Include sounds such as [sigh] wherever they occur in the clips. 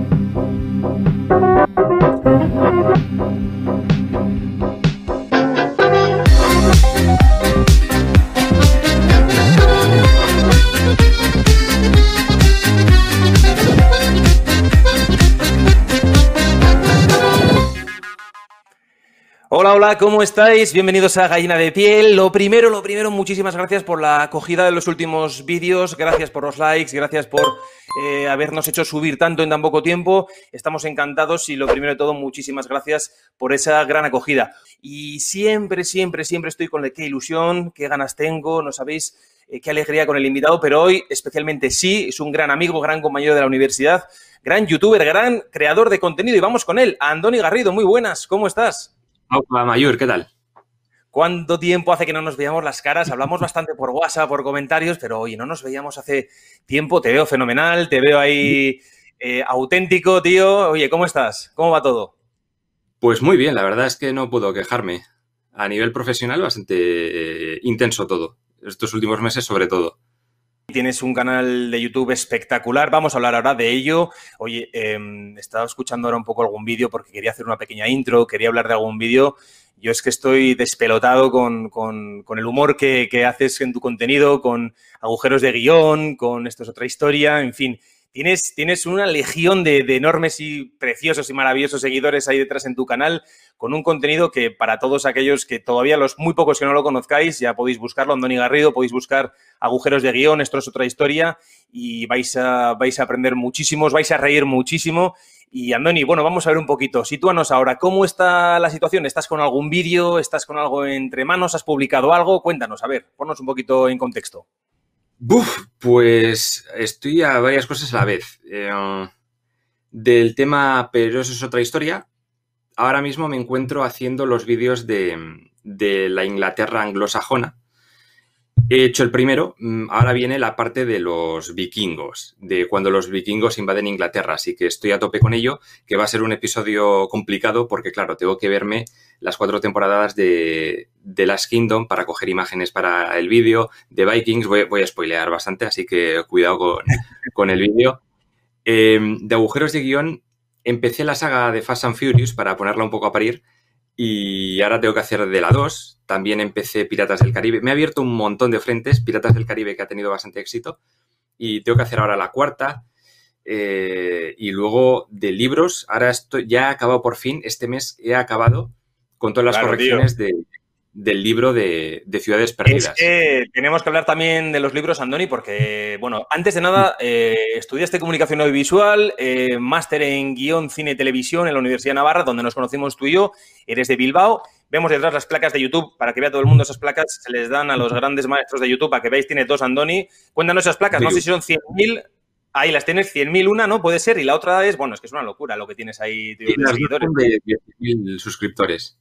Thank you. Hola, hola, ¿cómo estáis? Bienvenidos a Gallina de Piel. Lo primero, lo primero, muchísimas gracias por la acogida de los últimos vídeos, gracias por los likes, gracias por eh, habernos hecho subir tanto en tan poco tiempo. Estamos encantados y lo primero de todo, muchísimas gracias por esa gran acogida. Y siempre, siempre, siempre estoy con qué ilusión, qué ganas tengo, no sabéis eh, qué alegría con el invitado, pero hoy especialmente sí, es un gran amigo, gran compañero de la universidad, gran youtuber, gran creador de contenido y vamos con él, Andoni Garrido, muy buenas, ¿cómo estás? Hola, Mayur, ¿qué tal? ¿Cuánto tiempo hace que no nos veíamos las caras? Hablamos bastante por WhatsApp, por comentarios, pero oye, no nos veíamos hace tiempo. Te veo fenomenal, te veo ahí eh, auténtico, tío. Oye, ¿cómo estás? ¿Cómo va todo? Pues muy bien, la verdad es que no puedo quejarme. A nivel profesional, bastante eh, intenso todo. Estos últimos meses, sobre todo. Tienes un canal de YouTube espectacular. Vamos a hablar ahora de ello. Oye, eh, estaba escuchando ahora un poco algún vídeo porque quería hacer una pequeña intro, quería hablar de algún vídeo. Yo es que estoy despelotado con, con, el humor que, que, haces en tu contenido, con agujeros de guion, con esto es otra historia, en fin. Tienes, tienes una legión de, enormes y preciosos y maravillosos seguidores ahí detrás en tu canal, con un contenido que para todos aquellos que todavía los muy pocos que no lo conozcáis, ya podéis buscarlo, Andoni Garrido, podéis buscar agujeros de guion, esto es otra historia, y vais a, vais a aprender muchísimos, vais a reír muchísimo. Y Andoni, bueno, vamos a ver un poquito. Sitúanos ahora, ¿cómo está la situación? ¿Estás con algún vídeo? ¿Estás con algo entre manos? ¿Has publicado algo? Cuéntanos, a ver, ponnos un poquito en contexto. Buf, pues estoy a varias cosas a la vez. Eh, del tema, pero eso es otra historia. Ahora mismo me encuentro haciendo los vídeos de, de la Inglaterra anglosajona. He hecho el primero, mm, ahora viene la parte de los vikingos, de cuando los vikingos invaden Inglaterra, así que estoy a tope con ello, que va a ser un episodio complicado porque, claro, tengo que verme las cuatro temporadas de, de Last Kingdom para coger imágenes para el vídeo, de Vikings, voy, voy, a spoilear bastante, así que cuidado con, [laughs] con el vídeo. Eh, de agujeros de guion, empecé la saga de Fast and Furious para ponerla un poco a parir, y ahora tengo que hacer de la 2. También empecé Piratas del Caribe. Me ha abierto un montón de frentes. Piratas del Caribe que ha tenido bastante éxito. Y tengo que hacer ahora la cuarta. Eh, y luego de libros. Ahora estoy, ya he acabado por fin. Este mes he acabado con todas las claro, correcciones de, del libro de, de, Ciudades Perdidas. Es que tenemos que hablar también de los libros, Andoni, porque, bueno, antes de nada, eh, estudiaste comunicación audiovisual, eh, máster en guion, cine y televisión en la Universidad de Navarra, donde nos conocimos tú y yo, eres de Bilbao. Vemos detrás las placas de YouTube, para que vea todo el mundo esas placas, se les dan a los grandes maestros de YouTube, para que veáis, tiene dos, Andoni. Cuéntanos esas placas, no sé si son 100.000, Ahí las tienes 100.000 una, ¿no? Puede ser. Y la otra es, bueno, es que es una locura lo que tienes ahí. Tío, de seguidores. De 10.000 suscriptores.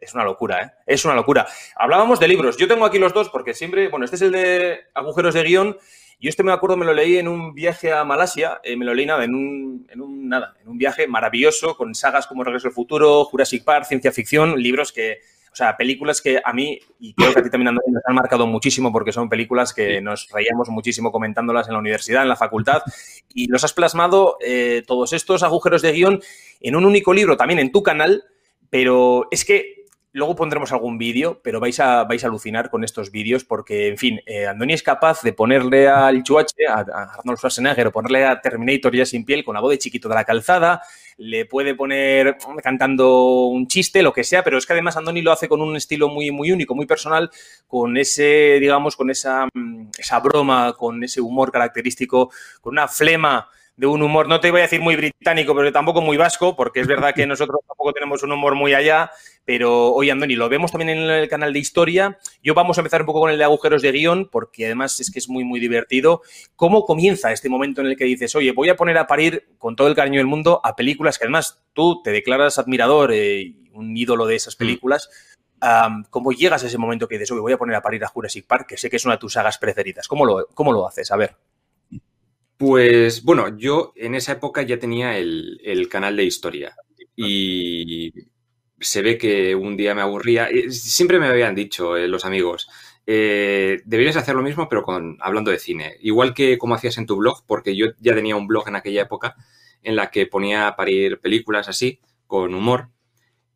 Es una locura, ¿eh? Es una locura. Hablábamos de libros. Yo tengo aquí los dos porque siempre, bueno, este es el de agujeros de guion. Yo este me acuerdo, me lo leí en un viaje a Malasia, eh, me lo leí nada, en un, en un, nada, en un viaje maravilloso con sagas como Regreso al Futuro, Jurassic Park, ciencia ficción, libros que, o sea, películas que a mí, y creo que a ti también Andrés, nos han marcado muchísimo porque son películas que nos reíamos muchísimo comentándolas en la universidad, en la facultad, y los has plasmado eh, todos estos agujeros de guion en un único libro, también en tu canal, pero es que Luego pondremos algún vídeo, pero vais a, vais a alucinar con estos vídeos porque, en fin, eh, Andoni es capaz de ponerle al Chuache, a, a Arnold Schwarzenegger, o ponerle a Terminator ya sin piel con la voz de chiquito de la calzada, le puede poner cantando un chiste, lo que sea, pero es que además Andoni lo hace con un estilo muy, muy único, muy personal, con ese, digamos, con esa, esa broma, con ese humor característico, con una flema de un humor, no te voy a decir muy británico, pero tampoco muy vasco, porque es verdad que [laughs] nosotros tampoco tenemos un humor muy allá, pero hoy, Andoni, lo vemos también en el canal de historia. Yo vamos a empezar un poco con el de agujeros de guion, porque además es que es muy, muy divertido. ¿Cómo comienza este momento en el que dices, oye, voy a poner a parir con todo el cariño del mundo a películas que además tú te declaras admirador, eh, un ídolo de esas películas? Um, ¿Cómo llegas a ese momento que dices, oye, voy a poner a parir a Jurassic Park, que sé que es una de tus sagas preferidas? ¿Cómo lo, cómo lo haces? A ver. Pues bueno, yo en esa época ya tenía el, el, canal de historia y se ve que un día me aburría. Siempre me habían dicho eh, los amigos, eh, deberías hacer lo mismo pero con hablando de cine. Igual que como hacías en tu blog, porque yo ya tenía un blog en aquella época en la que ponía a parir películas así, con humor.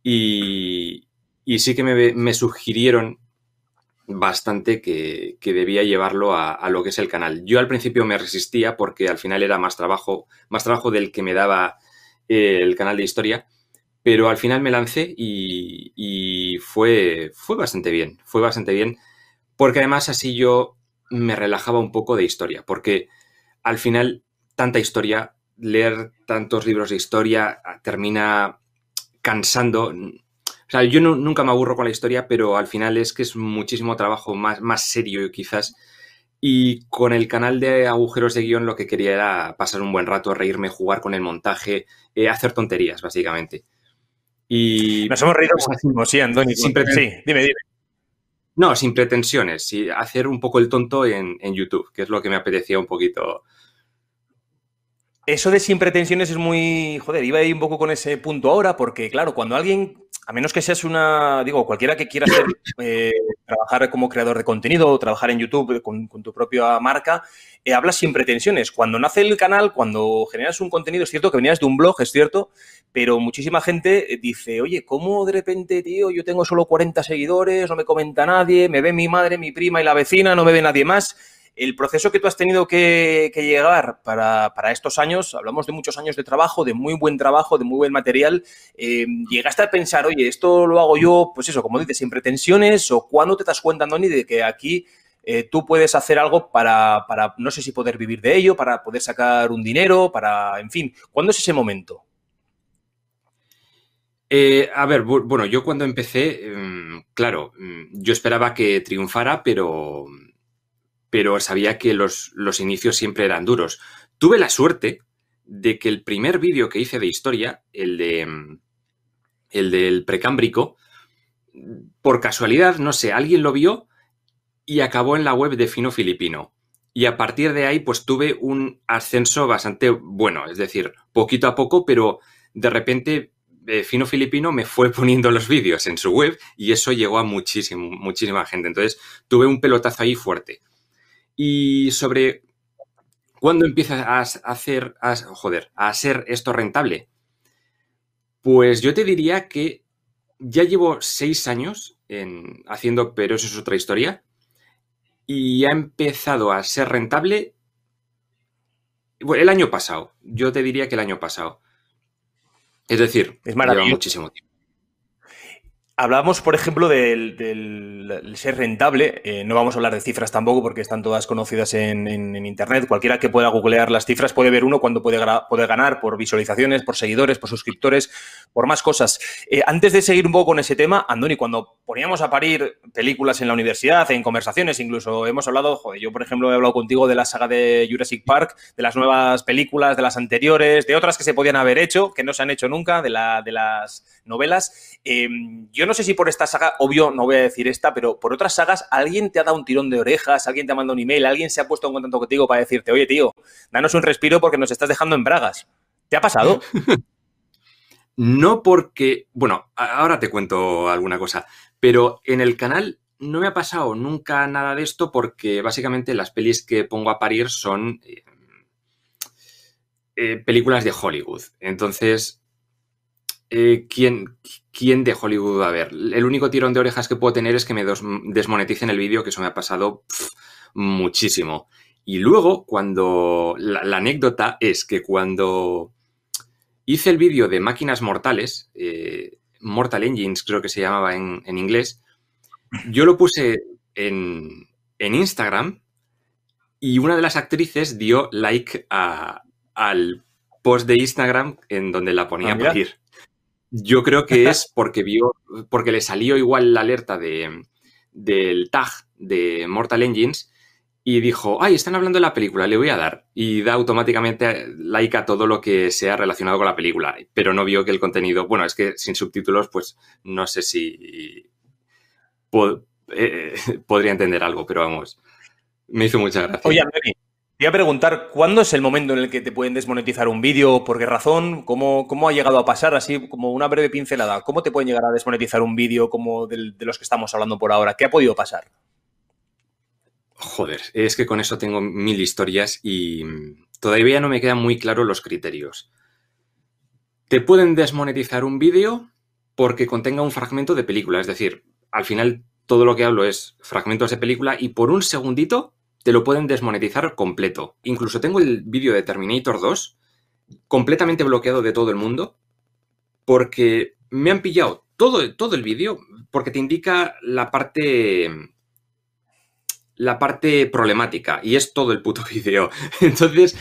Y, sí que me, sugirieron bastante que, debía llevarlo a, lo que es el canal. Yo al principio me resistía porque al final era más trabajo, más trabajo del que me daba eh, el canal de historia, pero al final me lancé y, y, fue, fue bastante bien, fue bastante bien, porque además así yo me relajaba un poco de historia, porque al final tanta historia, leer tantos libros de historia termina cansando. O sea, yo nunca me aburro con la historia, pero al final es que es muchísimo trabajo más, más serio quizás. Y con el canal de agujeros de guion lo que quería era pasar un buen rato, reírme, jugar con el montaje, eh, hacer tonterías, básicamente. Y Nos hemos reído muchísimo, sí, Andoni. sí, dime, dime. No, sin pretensiones, sí, hacer un poco el tonto en, en YouTube, que es lo que me apetecía un poquito eso de sin pretensiones es muy. Joder, iba a ir un poco con ese punto ahora, porque claro, cuando alguien, a menos que seas una. Digo, cualquiera que quiera [coughs] eh, trabajar como creador de contenido o trabajar en YouTube con, tu propia marca, eh, hablas sin pretensiones. Cuando nace el canal, cuando generas un contenido, es cierto que venías de un blog, es cierto, pero muchísima gente dice, oye, ¿cómo de repente, tío, yo tengo solo 40 seguidores, no me comenta nadie, me ve mi madre, mi prima y la vecina, no me ve nadie más? El proceso que tú has tenido que, llegar para, estos años, hablamos de muchos años de trabajo, de muy buen trabajo, de muy buen material, eh, ¿llegaste a pensar, oye, esto lo hago yo, pues eso, como dices, sin pretensiones o cuándo te das cuenta, Andoni, de que aquí eh, tú puedes hacer algo para, para, no sé si poder vivir de ello, para poder sacar un dinero, para, en fin, ¿cuándo es ese momento? Eh, a ver, bueno, yo cuando empecé, em, claro, mm, yo esperaba que triunfara, pero pero sabía que los, inicios siempre eran duros. Tuve la suerte de que el primer vídeo que hice de historia, el de el del precámbrico, por casualidad, no sé, alguien lo vio y acabó en la web de Fino Filipino. Y a partir de ahí, pues tuve un ascenso bastante bueno, es decir, poquito a poco, pero de repente eh, Fino Filipino me fue [laughs] poniendo los vídeos en su web y eso llegó a muchísimo, muchísima gente. Entonces tuve un pelotazo ahí fuerte. Y sobre cuándo empieza a hacer, a, joder, a ser esto rentable. Pues yo te diría que ya llevo seis años en, haciendo, pero eso es otra historia. Y ha empezado a ser rentable el año pasado. Yo te diría que el año pasado. Es decir, es lleva muchísimo tiempo. Hablamos, por ejemplo, del, ser rentable. Eh, no vamos a hablar de cifras tampoco porque están todas conocidas en, Internet. Cualquiera que pueda googlear las cifras puede ver uno cuando puede, ganar por visualizaciones, por seguidores, por suscriptores, por más cosas. Eh, antes de seguir un poco con ese tema, Andoni, cuando poníamos a parir películas en la universidad, en conversaciones, incluso hemos hablado, joder, yo por ejemplo he hablado contigo de la saga de Jurassic Park, de las nuevas películas, de las anteriores, de otras que se podían haber hecho, que no se han hecho nunca, de, la, de las novelas. Eh, yo no sé si por esta saga, obvio, no voy a decir esta, pero por otras sagas, alguien te ha dado un tirón de orejas, alguien te ha mandado un email, alguien se ha puesto en contacto contigo para decirte, oye, tío, danos un respiro porque nos estás dejando en bragas. ¿Te ha pasado? [laughs] no porque, bueno, ahora te cuento alguna cosa, pero en el canal no me ha pasado nunca nada de esto porque básicamente las pelis que pongo a parir son eh, eh, películas de Hollywood. Entonces, eh, ¿quién, de Hollywood va a ver? El único tirón de orejas que puedo tener es que me desmoneticen el vídeo, que eso me ha pasado muchísimo. Y luego, cuando. La, anécdota es que cuando hice el vídeo de máquinas mortales, eh, Mortal Engines creo que se llamaba en, inglés, yo lo puse en, Instagram y una de las actrices dio like al post de Instagram en donde la ponía ah, a ir. Yo creo que es porque vio, porque le salió igual la alerta de, del tag de Mortal Engines y dijo, ay, están hablando de la película, le voy a dar. Y da automáticamente like a todo lo que sea relacionado con la película, pero no vio que el contenido, bueno, es que sin subtítulos, pues no sé si eh, [laughs] podría entender algo, pero vamos, me hizo mucha gracia. Oye, voy a preguntar, ¿cuándo es el momento en el que te pueden desmonetizar un vídeo? ¿Por qué razón? ¿Cómo, ¿Cómo, ha llegado a pasar? Así como una breve pincelada. ¿Cómo te pueden llegar a desmonetizar un vídeo como de los que estamos hablando por ahora? ¿Qué ha podido pasar? Joder, es que con eso tengo mil historias y todavía no me quedan muy claros los criterios. te pueden desmonetizar un vídeo porque contenga un fragmento de película. Es decir, al final todo lo que hablo es fragmentos de película y por un segundito te lo pueden desmonetizar completo. Incluso tengo el vídeo de Terminator 2 completamente bloqueado de todo el mundo porque me han pillado todo, todo el vídeo porque te indica la parte la parte problemática y es todo el puto [laughs] vídeo. Entonces,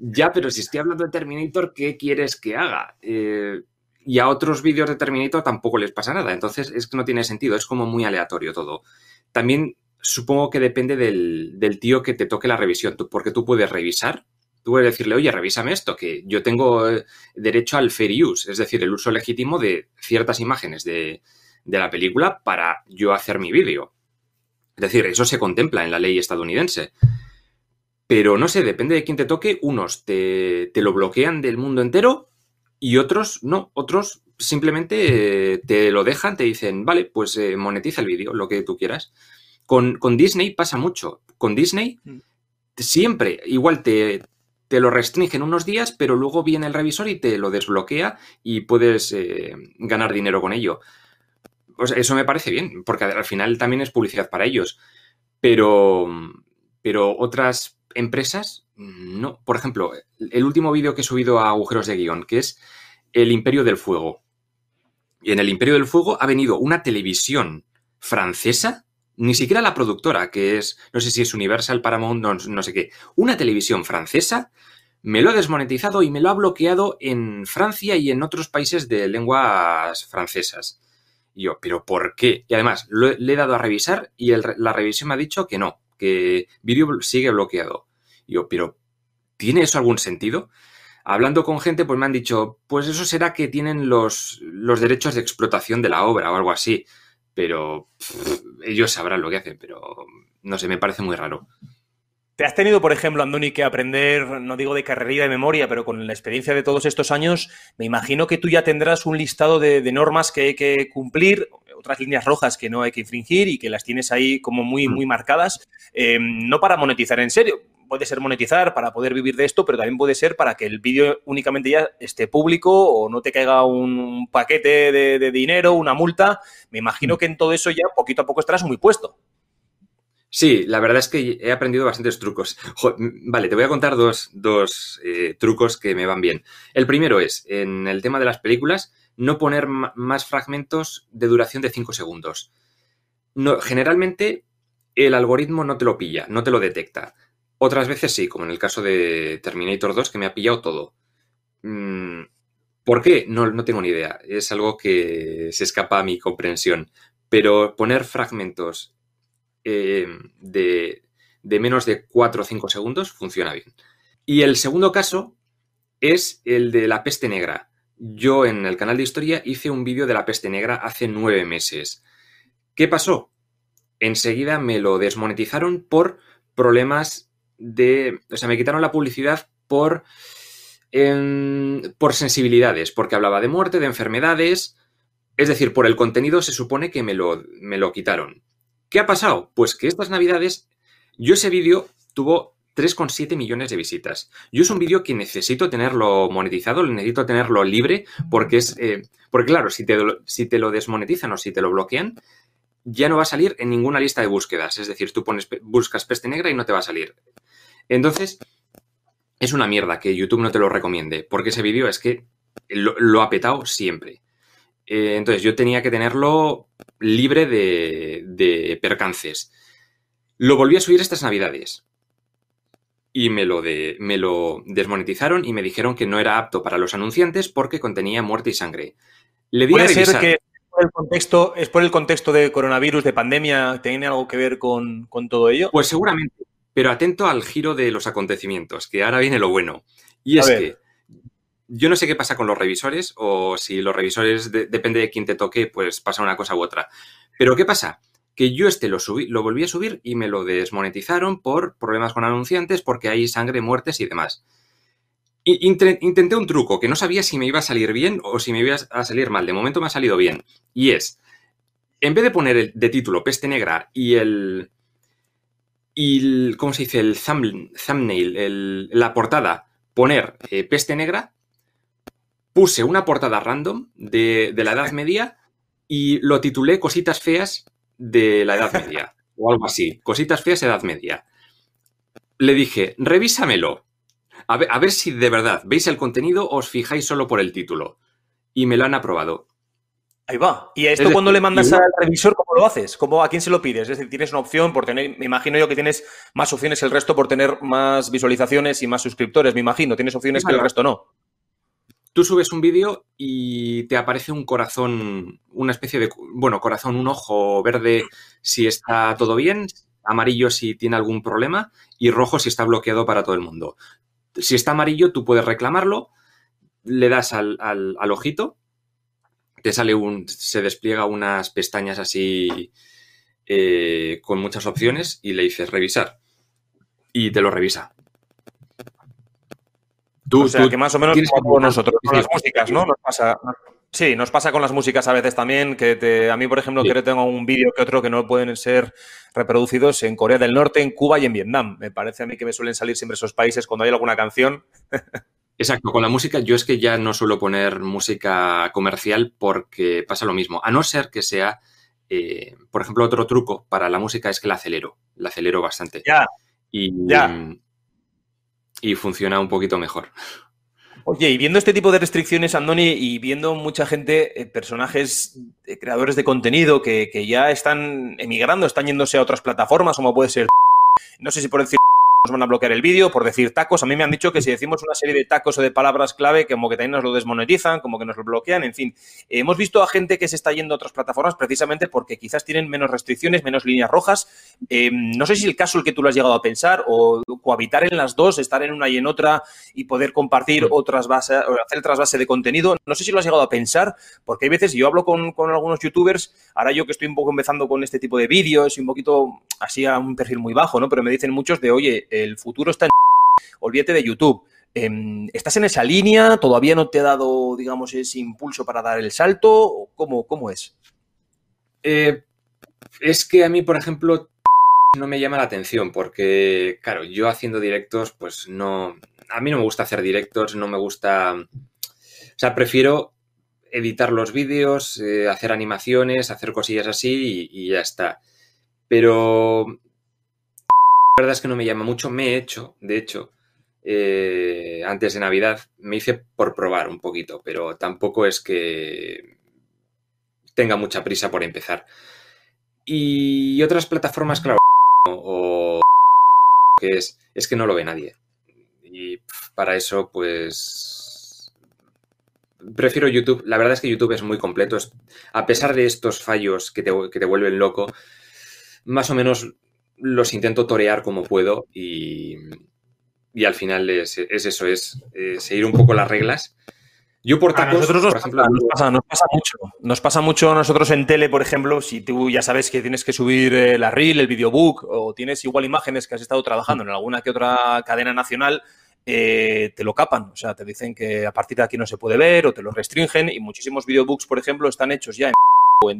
ya, pero si estoy hablando de Terminator, ¿qué quieres que haga? Eh, y a otros vídeos de Terminator tampoco les pasa nada. Entonces, es que no tiene sentido, es como muy aleatorio todo. También supongo que depende del, tío que te toque la revisión, porque tú puedes revisar, tú puedes decirle, oye, revísame esto, que yo tengo eh, derecho al fair use, es decir, el uso legítimo de ciertas imágenes de, de la película para yo hacer mi vídeo. Es decir, eso se contempla en la ley estadounidense. Pero no sé, depende de quién te toque, unos te, lo bloquean del mundo entero y otros no, otros simplemente eh, te lo dejan, te dicen, vale, pues eh, monetiza el vídeo, lo que tú quieras. Con, Disney pasa mucho. Con Disney mm. siempre, igual te, te, lo restringen unos días, pero luego viene el revisor y te lo desbloquea y puedes eh, ganar dinero con ello. eso me parece bien, porque al final también es publicidad para ellos. Pero, pero otras empresas, no. Por ejemplo, el último vídeo que he subido a agujeros de guion, que es El Imperio del Fuego. Y en el Imperio del Fuego ha venido una televisión francesa, ni siquiera la productora, que es, no sé si es Universal, Paramount, no, no sé qué, una televisión francesa, me lo ha desmonetizado y me lo ha bloqueado en Francia y en otros países de lenguas francesas. Y yo, ¿pero por qué? Y además, le he dado a revisar y la revisión me ha dicho que no, que vídeo sigue bloqueado. yo, pero ¿tiene eso algún sentido? Hablando con gente, pues me han dicho, pues eso será que tienen los, los derechos de explotación de la obra o algo así. Pero ellos sabrán lo que hacen, pero no sé, me parece muy raro. ¿Te has tenido, por ejemplo, Andoni, que aprender, no digo de carrerilla de memoria, pero con la experiencia de todos estos años, me imagino que tú ya tendrás un listado de, normas que hay que cumplir, otras líneas rojas que no hay que infringir y que las tienes ahí como muy, mm. muy marcadas, eh, no para monetizar en serio. Puede ser monetizar para poder vivir de esto, pero también puede ser para que el vídeo únicamente ya esté público o no te caiga un paquete de, de dinero, una multa. Me imagino mm. que en todo eso ya poquito a poco estarás muy puesto. Sí, la verdad es que he aprendido bastantes trucos. vale, te voy a contar dos, eh, trucos que me van bien. El primero es, en el tema de las películas, no poner más fragmentos de duración de 5 segundos. No, generalmente el algoritmo no te lo pilla, no te lo detecta. Otras veces sí, como en el caso de Terminator 2, que me ha pillado todo. Mm, ¿Por qué? No, no tengo ni idea. Es algo que se escapa a mi comprensión. Pero poner fragmentos eh, de, menos de 4 o 5 segundos funciona bien. Y el segundo caso es el de la peste negra. Yo en el canal de historia hice un vídeo de la peste negra hace nueve meses. ¿Qué pasó? Enseguida me lo desmonetizaron por problemas de... O sea, me quitaron la publicidad por... Em, por sensibilidades, porque hablaba de muerte, de enfermedades. Es decir, por el contenido se supone que me lo, me lo quitaron. ¿Qué ha pasado? Pues que estas navidades, yo ese vídeo tuvo 3,7 millones de visitas. Yo es un vídeo que necesito tenerlo monetizado, necesito tenerlo libre, porque es. Eh, porque, claro, si te, si te lo desmonetizan o si te lo bloquean, ya no va a salir en ninguna lista de búsquedas. Es decir, tú pones, buscas peste negra y no te va a salir. Entonces, es una mierda que YouTube no te lo recomiende, porque ese vídeo es que lo, ha petado siempre. Eh, entonces, yo tenía que tenerlo libre de, percances. Lo volví a subir estas navidades. Y me lo, de, me lo desmonetizaron y me dijeron que no era apto para los anunciantes porque contenía muerte y sangre. Le di ¿Puede ser que el contexto, es por el contexto de coronavirus, de pandemia, tiene algo que ver con, todo ello? Pues seguramente, pero atento al giro de los acontecimientos, que ahora viene lo bueno. Y es que yo no sé qué pasa con los revisores o si los revisores, depende de quién te toque, pues pasa una cosa u otra. Pero ¿qué pasa? Que yo este lo, subí, lo volví a subir y me lo desmonetizaron por problemas con anunciantes porque hay sangre, muertes y demás. Intenté un truco que no sabía si me iba a salir bien o si me iba a salir mal. De momento me ha salido bien. Y es, en vez de poner el, de título peste negra y el... Y ¿Cómo se dice? El thumbnail, la portada, poner eh, peste negra, puse una portada random de, de la Edad Media y lo titulé Cositas feas de la Edad Media o algo así. Cositas feas Edad Media. Le dije, revísamelo. A ver, a ver si de verdad veis el contenido o os fijáis solo por el título. Y me lo han aprobado. Ahí va. ¿Y a esto cuando le mandas al revisor, cómo lo haces? ¿Cómo, ¿A quién se lo pides? Es decir, tienes una opción por tener, me imagino yo que tienes más opciones el resto por tener más visualizaciones y más suscriptores, me imagino. Tienes opciones que el resto no. Tú subes un vídeo y te aparece un corazón, una especie de, bueno, corazón, un ojo verde si está todo bien, amarillo si tiene algún problema y rojo si está bloqueado para todo el mundo. Si está amarillo, tú puedes reclamarlo, le das al, al ojito te sale un, se despliega unas pestañas así eh, con muchas opciones y le dices revisar y te lo revisa. Tú, o sea, que más o menos como nosotros con las músicas, ¿no? Nos pasa, sí, nos pasa con las músicas a veces también, que te, a mí, por ejemplo, que tengo un vídeo que otro que no pueden ser reproducidos en Corea del Norte, en Cuba y en Vietnam. Me parece a mí que me suelen salir siempre esos países cuando hay alguna canción. [laughs] Exacto, con la música yo es que ya no suelo poner música comercial porque pasa lo mismo, a no ser que sea, eh, por ejemplo, otro truco para la música es que la acelero, la acelero bastante. Ya. Y, ya. y funciona un poquito mejor. Oye, y viendo este tipo de restricciones, Andoni, y viendo mucha gente, eh, personajes, eh, creadores de contenido que, que ya están emigrando, están yéndose a otras plataformas, como puede ser, no sé si por decir van a bloquear el vídeo por decir tacos. A mí me han dicho que si decimos una serie de tacos o de palabras clave, como que también nos lo desmonetizan, como que nos lo bloquean, en fin. hemos visto a gente que se está yendo a otras plataformas precisamente porque quizás tienen menos restricciones, menos líneas rojas. Eh, no sé si el caso el que tú lo has llegado a pensar o cohabitar en las dos, estar en una y en otra y poder compartir otras bases, o hacer trasvase de contenido. No sé si lo has llegado a pensar, porque hay veces, yo hablo con, con algunos youtubers, ahora yo que estoy un poco empezando con este tipo de vídeos y un poquito así a un perfil muy bajo, ¿no? Pero me dicen muchos de, oye, el futuro está en... [laughs] Olvídate de YouTube. Em, ¿Estás en esa línea? ¿Todavía no te ha dado, digamos, ese impulso para dar el salto? ¿Cómo, cómo es? Eh, es que a mí, por ejemplo, no me llama la atención porque, claro, yo haciendo directos, pues no... A mí no me gusta hacer directos, no me gusta... O sea, prefiero editar los vídeos, eh, hacer animaciones, hacer cosillas así y, ya está. Pero la verdad es que no me llama mucho. Me he hecho, de hecho, eh, antes de Navidad, me hice por probar un poquito, pero tampoco es que tenga mucha prisa por empezar. Y otras plataformas, claro, o que es, es que no lo ve nadie. Y para eso, pues, prefiero YouTube. La verdad es que YouTube es muy completo. a pesar de estos fallos que te, que te vuelven loco, más o menos los intento torear como puedo y, al final es, eso, es seguir un poco las reglas. Yo por tacos, nosotros nos, por ejemplo, nos, pasa, nos, pasa, mucho. Nos pasa mucho a nosotros en tele, por ejemplo, si tú ya sabes que tienes que subir eh, la reel, el videobook, o tienes igual imágenes que has estado trabajando en alguna que otra cadena nacional, eh, te lo capan. O sea, te dicen que a partir de aquí no se puede ver o te lo restringen. Y muchísimos videobooks, por ejemplo, están hechos ya en [laughs] o en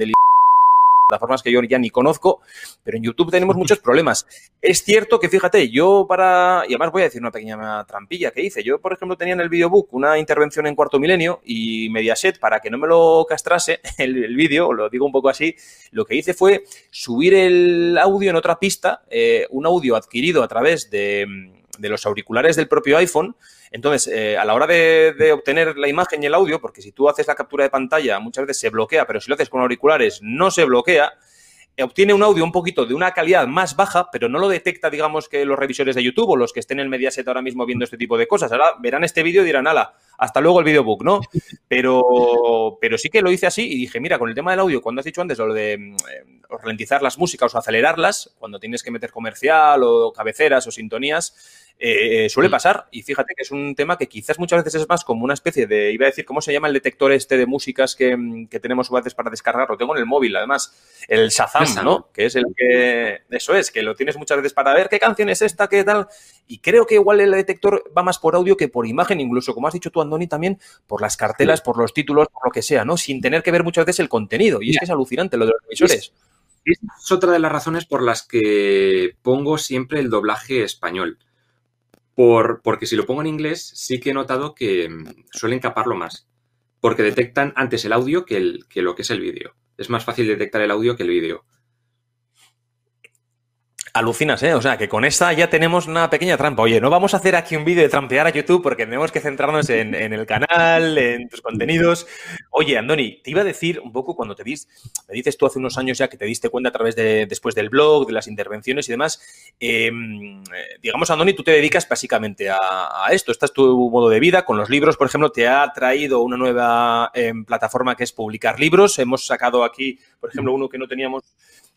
plataformas que yo ya ni conozco, pero en YouTube tenemos muchos problemas. Es cierto que, fíjate, yo para, y además voy a decir una pequeña trampilla que hice, yo, por ejemplo, tenía en el videobook una intervención en cuarto milenio y Mediaset, para que no me lo castrase [laughs] el, vídeo, lo digo un poco así, lo que hice fue subir el audio en otra pista, eh, un audio adquirido a través de de los auriculares del propio iPhone. Entonces, eh, a la hora de, obtener la imagen y el audio, porque si tú haces la captura de pantalla, muchas veces se bloquea, pero si lo haces con auriculares, no se bloquea. Eh, obtiene un audio un poquito de una calidad más baja, pero no lo detecta, digamos, que los revisores de YouTube o los que estén en el Mediaset ahora mismo viendo este tipo de cosas. Ahora verán este vídeo y dirán, ala, hasta luego el videobook, ¿no? Pero, pero sí que lo hice así y dije, mira, con el tema del audio, cuando has dicho antes lo de mm, eh, ralentizar las músicas o acelerarlas, cuando tienes que meter comercial o cabeceras o sintonías, eh, suele mm. pasar y fíjate que es un tema que quizás muchas veces es más como una especie de, iba a decir, ¿cómo se llama el detector este de músicas que, mm, tenemos a veces para descargar? Lo tengo en el móvil, además, el Shazam, ¿no? Que es el que, eso es, que lo tienes muchas veces para ver qué canción es esta, qué tal, y creo que igual el detector va más por audio que por imagen, incluso, como has dicho tú, Andoni, también por las cartelas, por los títulos, por lo que sea, ¿no? Sin tener que ver muchas veces el contenido, y es que es alucinante lo de los revisores. es otra de las razones por las que pongo siempre el doblaje español porque si lo pongo en inglés, sí que he notado que mm, suelen caparlo más. porque detectan antes el audio que, el, que lo que es el vídeo. Es más fácil detectar el audio que el vídeo. Alucinas, ¿eh? O sea, que con esta ya tenemos una pequeña trampa. Oye, no vamos a hacer aquí un vídeo de trampear a YouTube porque tenemos que centrarnos en, el canal, en tus contenidos. Oye, Andoni, te iba a decir un poco cuando te dis, me dices tú hace unos años ya que te diste cuenta a través de, después del blog, de las intervenciones y demás, em, digamos, Andoni, tú te dedicas básicamente a, esto. Este es tu modo de vida. Con los libros, por ejemplo, te ha traído una nueva em, plataforma que es publicar libros. Hemos sacado aquí, por ejemplo, uno que no teníamos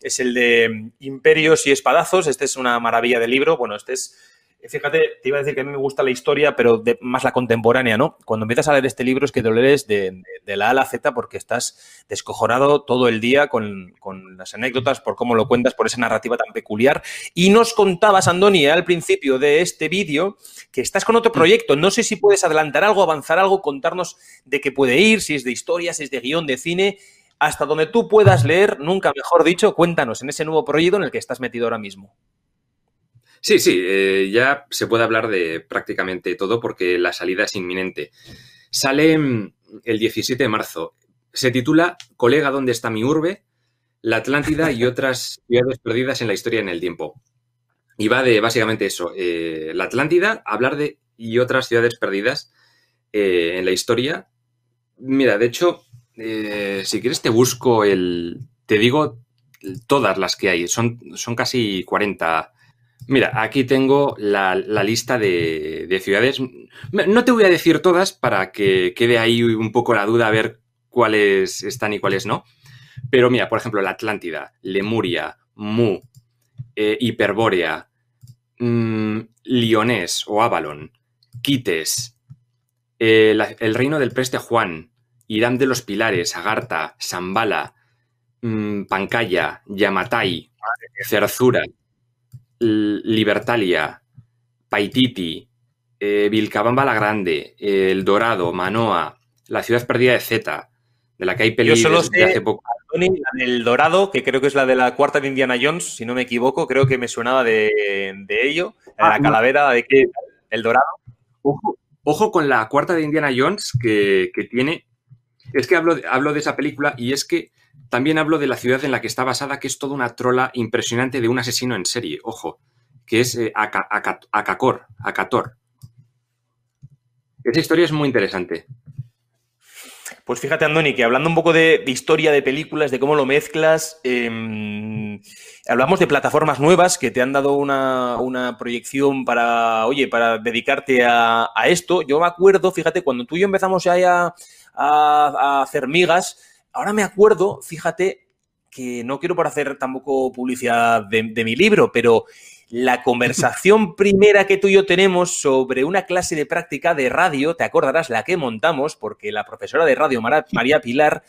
es el de Imperios y Espadazos. Este es una maravilla de libro. Bueno, este es, fíjate, te iba a decir que a mí me gusta la historia, pero más la contemporánea, ¿no? Cuando empiezas a leer este libro es que te lo lees de, la A a la Z porque estás descojonado todo el día con, las anécdotas, por cómo lo cuentas, por esa narrativa tan peculiar. Y nos contabas, Andoni, al principio de este vídeo, que estás con otro proyecto. No sé si puedes adelantar algo, avanzar algo, contarnos de qué puede ir, si es de historia, si es de guion, de cine hasta donde tú puedas leer, nunca mejor dicho, cuéntanos en ese nuevo proyecto en el que estás metido ahora mismo. Sí, sí, eh, ya se puede hablar de prácticamente todo porque la salida es inminente. Sale mm, el 17 de marzo. Se titula Colega, ¿dónde está mi urbe? La Atlántida y otras [laughs] ciudades perdidas en la historia en el tiempo. Y va de básicamente eso, eh, la Atlántida, hablar de y otras ciudades perdidas eh, en la historia. Mira, de hecho, eh, si quieres te busco el... Te digo todas las que hay. Son, son casi 40. Mira, aquí tengo la, lista de, ciudades. No te voy a decir todas para que quede ahí un poco la duda a ver cuáles están y cuáles no. Pero mira, por ejemplo, la Atlántida, Lemuria, Mu, eh, Hiperbórea, mm, Lionés o Avalon, Quites, eh, el reino del Preste Juan, Irán de los Pilares, Agartha, Zambala, mm, Pancaya, Yamatai, Cerzura, Libertalia, Paititi, eh, Vilcabamba la Grande, El Dorado, Manoa, la ciudad perdida de Zeta, de la que hay películas de hace poco. El Dorado, que creo que es la de la cuarta de Indiana Jones, si no me equivoco, creo que me sonaba de, ello, la ah, calavera de que el Dorado. Ojo, con la cuarta de Indiana Jones que, que tiene es que hablo hablo de esa película y es que también hablo de la ciudad en la que está basada, que es toda una trola impresionante de un asesino en serie, ojo, que es eh. Esa historia es muy interesante. Pues fíjate, Andoni, que hablando un poco de, historia de películas, de cómo lo mezclas, em, hablamos de plataformas nuevas que te han dado una, proyección para, oye, para dedicarte a, a, esto. Yo me acuerdo, fíjate, cuando tú y yo empezamos ya a, hacer migas. Ahora me acuerdo, fíjate, que no quiero por hacer tampoco publicidad de, mi libro, pero la conversación [laughs] primera que tú y yo tenemos sobre una clase de práctica de radio, te acordarás la que montamos, porque la profesora de radio, María Pilar,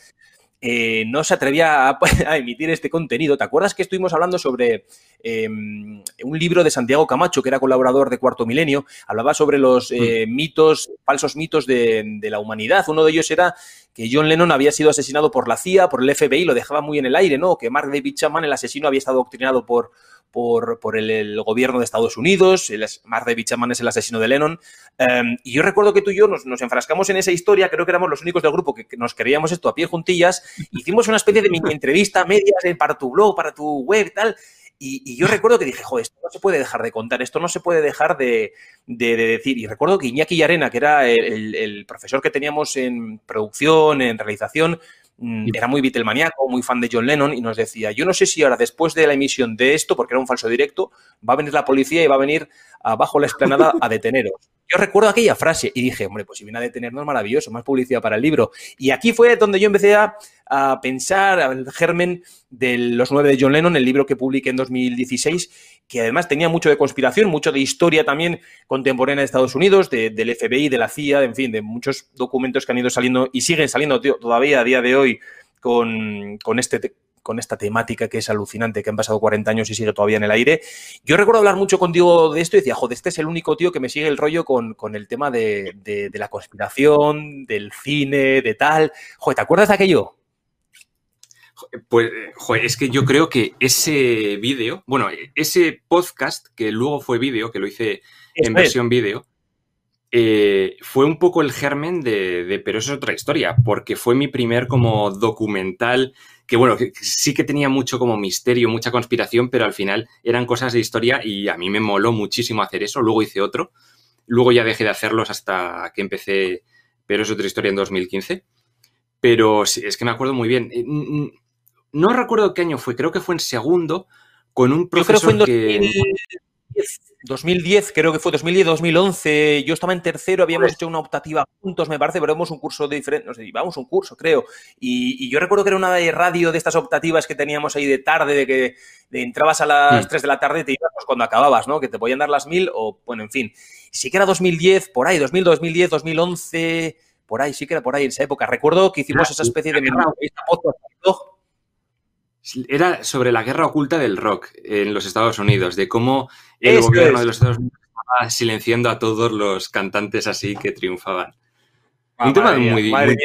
eh, no se atrevía [laughs] a, emitir este contenido. ¿Te acuerdas que estuvimos hablando sobre em, un libro de Santiago Camacho, que era colaborador de Cuarto Milenio? Hablaba sobre los eh, mm. mitos, falsos mitos de, la humanidad. Uno de ellos era que John Lennon había sido asesinado por la CIA, por el FBI, lo dejaba muy en el aire, ¿no? Que Mark David Chapman, el asesino, había estado doctrinado por, por, el, gobierno de Estados Unidos, el, Mark David Chapman es el asesino de Lennon. Em, y yo recuerdo que tú y yo nos, enfrascamos en esa historia, creo que éramos los únicos del grupo que, nos creíamos esto a pie juntillas, hicimos una especie de mini entrevista medias para tu blog, para tu web y tal. Y, yo recuerdo que dije, joder, esto no se puede dejar de contar, esto no se puede dejar de, decir. Y recuerdo que Iñaki Arena, que era el, profesor que teníamos en producción, en realización, era muy Beatlemaníaco, muy fan de John Lennon y nos decía, yo no sé si ahora después de la emisión de esto, porque era un falso directo, va a venir la policía y va a venir abajo la explanada a deteneros. [laughs] Yo recuerdo aquella frase y dije, hombre, pues si viene a detenernos, maravilloso, más publicidad para el libro. Y aquí fue donde yo empecé a, a pensar al germen de Los nueve de John Lennon, el libro que publiqué en 2016, que además tenía mucho de conspiración, mucho de historia también contemporánea de Estados Unidos, del FBI, de la CIA, en fin, de muchos documentos que han ido saliendo y siguen saliendo todavía a día de hoy con, con este con esta temática que es alucinante, que han pasado 40 años y sigue todavía en el aire. Yo recuerdo hablar mucho contigo de esto y decía, joder, este es el único tío que me sigue el rollo con, el tema de, de, la conspiración, del cine, de tal. Joder, ¿te acuerdas de aquello? Pues, joder, es que yo creo que ese vídeo, bueno, ese podcast que luego fue vídeo, que lo hice en versión vídeo, eh, fue un poco el germen de, Pero eso es otra historia, porque fue mi primer como documental que bueno, que sí que tenía mucho como misterio, mucha conspiración, pero al final eran cosas de historia y a mí me moló muchísimo hacer eso. Luego hice otro, luego ya dejé de hacerlos hasta que empecé, pero es otra historia en 2015. Pero es que me acuerdo muy bien. No recuerdo qué año fue, creo que fue en segundo, con un profesor que... 2010, creo que fue 2010, 2011. Yo estaba en tercero, habíamos pues hecho una optativa juntos, me parece, pero hemos un curso de diferente, no sé, íbamos un curso, creo. Y, yo recuerdo que era una de radio de estas optativas que teníamos ahí de tarde, de que entrabas a las 3 de la tarde y te ibas cuando acababas, ¿no? Que te podían dar las mil o, bueno, en fin. Sí que era 2010, por ahí, 2000, 2010, 2011, por ahí, sí que era por ahí en esa época. Recuerdo que hicimos esa especie de era sobre la guerra oculta del rock en los Estados Unidos, de cómo el gobierno de los Estados Unidos estaba silenciando a todos los cantantes así que triunfaban. Un tema muy, muy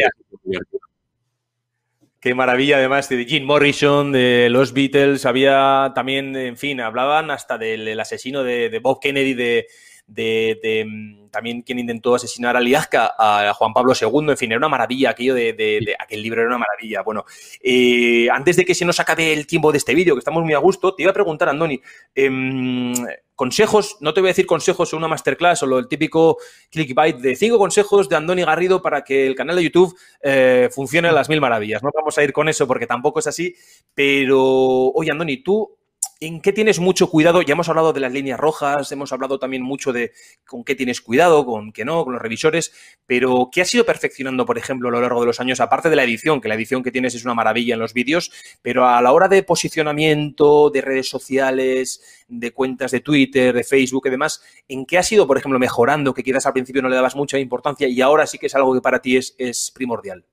Qué maravilla, además, de Jim Morrison, de los Beatles, había también, en fin, hablaban hasta del, asesino de, Bob Kennedy, de, de, mm, también quien intentó asesinar a Liazca, a Juan Pablo II, en fin, era una maravilla, aquello de, aquel libro era una maravilla. Bueno, eh, antes de que se nos acabe el tiempo de este vídeo, que estamos muy a gusto, te iba a preguntar, Andoni, em, consejos, no te voy a decir consejos o una masterclass o lo, el típico clickbait de cinco consejos de Andoni Garrido para que el canal de YouTube eh, funcione a las mil maravillas. No vamos a ir con eso porque tampoco es así, pero oye, Andoni, tú ¿En qué tienes mucho cuidado? Ya hemos hablado de las líneas rojas, hemos hablado también mucho de con qué tienes cuidado, con qué no, con los revisores, pero ¿qué has ido perfeccionando, por ejemplo, a lo largo de los años? Aparte de la edición, que la edición que tienes es una maravilla en los vídeos, pero a la hora de posicionamiento, de redes sociales, de cuentas de Twitter, de Facebook y demás, ¿en qué has ido, por ejemplo, mejorando, que quizás al principio no le dabas mucha importancia y ahora sí que es algo que para ti es, primordial?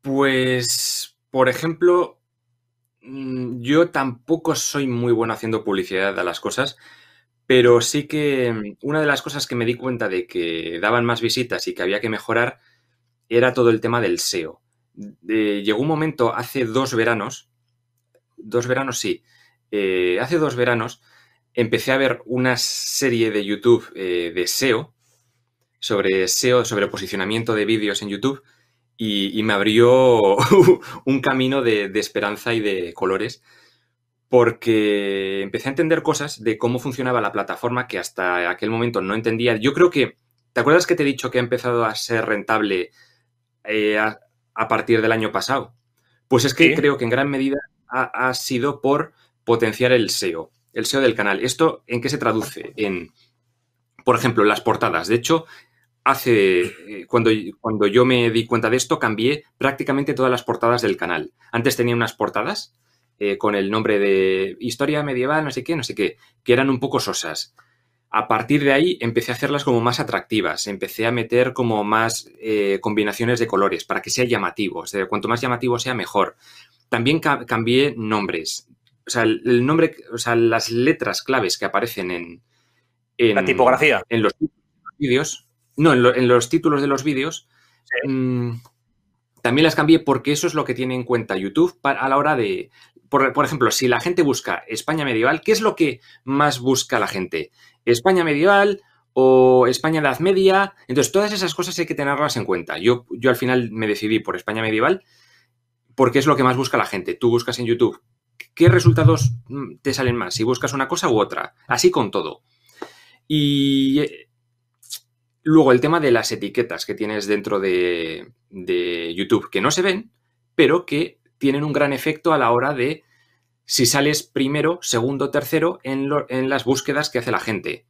Pues, por ejemplo, yo tampoco soy muy bueno haciendo publicidad a las cosas, pero sí que mm, una de las cosas que me di cuenta de que daban más visitas y que había que mejorar era todo el tema del SEO. llegó un momento hace dos veranos, dos veranos sí, eh, hace dos veranos empecé a ver una serie de YouTube eh, de SEO, sobre SEO, sobre posicionamiento de vídeos en YouTube, y, me abrió [laughs] un camino de, esperanza y de colores porque empecé a entender cosas de cómo funcionaba la plataforma que hasta aquel momento no entendía. Yo creo que, ¿te acuerdas que te he dicho que ha empezado a ser rentable eh, a, partir del año pasado? Pues es que creo que en gran medida ha, ha, sido por potenciar el SEO, el SEO del canal. ¿Esto en qué se traduce? En, por ejemplo, las portadas. De hecho, hace, eh, cuando, cuando yo me di cuenta de esto, cambié prácticamente todas las portadas del canal. Antes tenía unas portadas eh, con el nombre de historia medieval, no sé qué, no sé qué, que eran un poco sosas. A partir de ahí empecé a hacerlas como más atractivas, empecé a meter como más eh, combinaciones de colores para que sea llamativo. O sea, cuanto más llamativo sea, mejor. También cambié nombres. O sea, el nombre, o sea, las letras claves que aparecen en, en la tipografía. En los vídeos no, en, los títulos de los vídeos. Mm, también las cambié porque eso es lo que tiene en cuenta YouTube a la hora de. Por, ejemplo, si la gente busca España medieval, ¿qué es lo que más busca la gente? ¿España medieval o España Edad Media? Entonces, todas esas cosas hay que tenerlas en cuenta. Yo, yo al final me decidí por España medieval porque es lo que más busca la gente. Tú buscas en YouTube qué resultados mm, te salen más, si buscas una cosa u otra. Así con todo. Y Luego el tema de las etiquetas que tienes dentro de, YouTube, que no se ven, pero que tienen un gran efecto a la hora de si sales primero, segundo, tercero en, las búsquedas que hace la gente.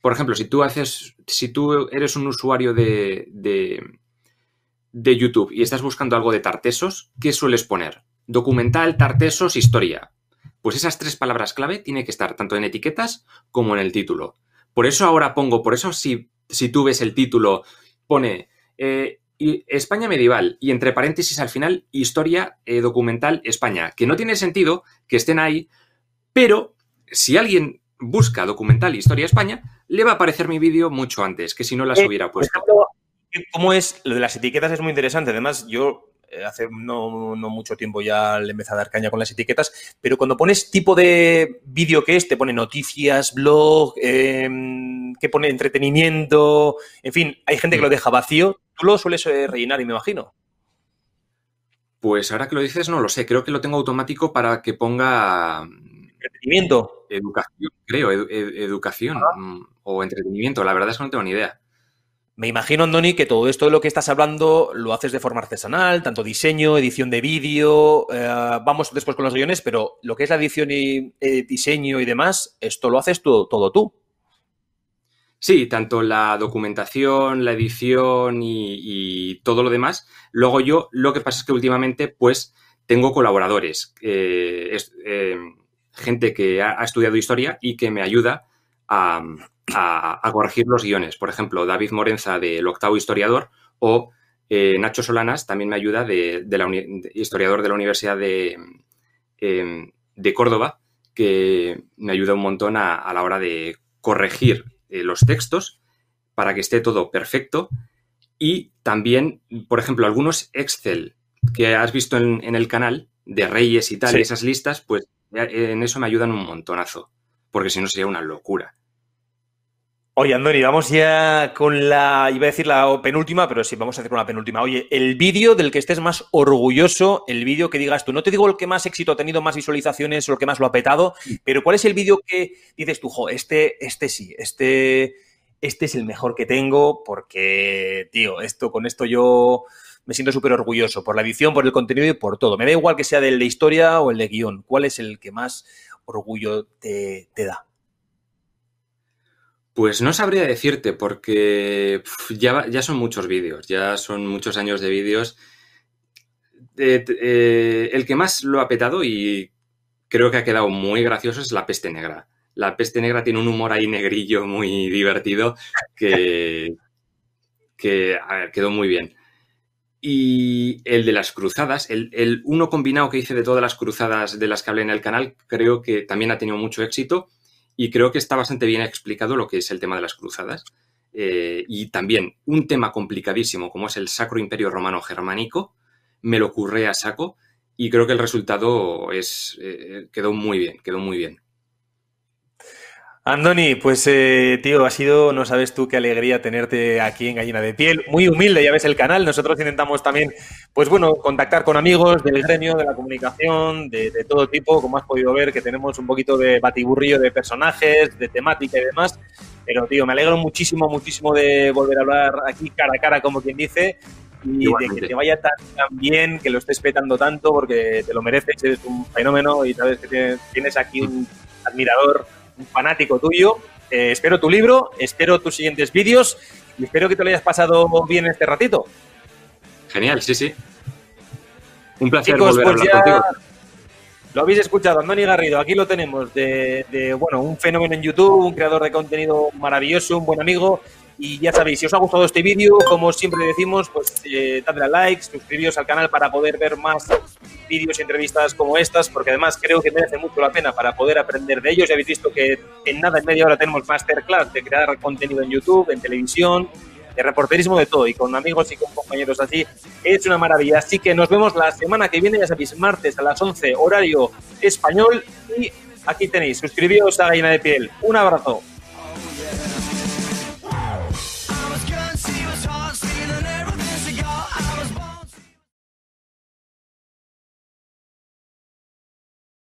Por ejemplo, si tú haces, si tú eres un usuario de, de, YouTube y estás buscando algo de tartesos, ¿qué sueles poner? Documental, tartesos, historia. Pues esas tres palabras clave tienen que estar tanto en etiquetas como en el título. Por eso ahora pongo, por eso si si tú ves el título, pone eh, España medieval y entre paréntesis al final historia eh, documental España, que no tiene sentido que estén ahí, pero si alguien busca documental historia España, le va a aparecer mi vídeo mucho antes que si no las eh, hubiera puesto. ¿Cómo es? Lo de las etiquetas es muy interesante. Además, yo hace no, mucho tiempo ya le empecé a dar caña con las etiquetas, pero cuando pones tipo de vídeo que es, te pone noticias, blog, em, que pone entretenimiento, en fin, hay gente que lo deja vacío. Tú lo sueles eh, rellenar y me imagino. Pues ahora que lo dices, no lo sé. Creo que lo tengo automático para que ponga. Entretenimiento. Educación, creo. educación ah. mm, o entretenimiento. La verdad es que no tengo ni idea. Me imagino, Andoni, que todo esto de lo que estás hablando lo haces de forma artesanal, tanto diseño, edición de vídeo. Eh, vamos después con los guiones, pero lo que es la edición y eh, diseño y demás, esto lo haces todo, todo tú. Sí, tanto la documentación, la edición y, todo lo demás. Luego yo, lo que pasa es que últimamente, pues, tengo colaboradores, eh, gente que ha, estudiado historia y que me ayuda a, corregir los guiones. Por ejemplo, David Morenza del Octavo Historiador o eh, Nacho Solanas también me ayuda de, la historiador de la Universidad de, em, de, Córdoba, que me ayuda un montón a la hora de corregir eh, los textos para que esté todo perfecto. Y también, por ejemplo, algunos Excel que has visto en, el canal de Reyes y tal, esas listas, pues en eso me ayudan un montonazo, porque si no sería una locura. Oye, Andoni, vamos ya con la, iba a decir la penúltima, pero sí, vamos a hacer con la penúltima. Oye, el vídeo del que estés más orgulloso, el vídeo que digas tú, no te digo el que más éxito ha tenido, más visualizaciones o el que más lo ha petado, pero ¿cuál es el vídeo que dices tú, jo, este, este sí, este, este es el mejor que tengo porque, tío, esto, con esto yo me siento súper orgulloso por la edición, por el contenido y por todo. Me da igual que sea del de historia o el de guion. ¿Cuál es el que más orgullo te da? Pues no sabría decirte porque ya, ya son muchos vídeos, ya son muchos años de vídeos. Eh, el que más lo ha petado y creo que ha quedado muy gracioso es La Peste Negra. La Peste Negra tiene un humor ahí negrillo muy [laughs] divertido que, que quedó muy bien. Y el de las cruzadas, el, el, uno combinado que hice de todas las cruzadas de las que hablé en el canal, creo que también ha tenido mucho éxito y creo que está bastante bien explicado lo que es el tema de las cruzadas. Eh, y también un tema complicadísimo como es el Sacro Imperio Romano Germánico, me lo ocurre a saco y creo que el resultado es, eh, quedó muy bien, quedó muy bien. Andoni, pues eh, tío, ha sido, no sabes tú qué alegría tenerte aquí en Gallina de Piel. Muy humilde, ya ves el canal. Nosotros intentamos también, pues bueno, contactar con amigos del gremio, de la comunicación, de, todo tipo, como has podido ver, que tenemos un poquito de batiburrillo de personajes, de temática y demás. Pero, tío, me alegro muchísimo, muchísimo de volver a hablar aquí cara a cara, como quien dice, y de que te vaya tan, bien, que lo estés petando tanto, porque te lo mereces, eres un fenómeno y sabes que tienes aquí un admirador un fanático tuyo. Eh, espero tu libro, espero tus siguientes vídeos y espero que te lo hayas pasado bien este ratito. Genial, sí, sí. Un placer volver a pues contigo. Lo habéis escuchado, Andoni Garrido, aquí lo tenemos, de, de, bueno, un fenómeno en YouTube, un creador de contenido maravilloso, un buen amigo y ya sabéis, si os ha gustado este vídeo, como siempre decimos, pues eh, dadle a like, suscribíos al canal para poder ver más vídeos y entrevistas como estas, porque además creo que merece mucho la pena para poder aprender de ellos. Ya habéis visto que en nada, en media hora tenemos masterclass de crear contenido en YouTube, en televisión, de reporterismo, de todo, y con amigos y con compañeros así. Es una maravilla. Así que nos vemos la semana que viene, ya sabéis, martes a las 11, horario español. Y aquí tenéis, suscribíos a Gallina de Piel. Un abrazo.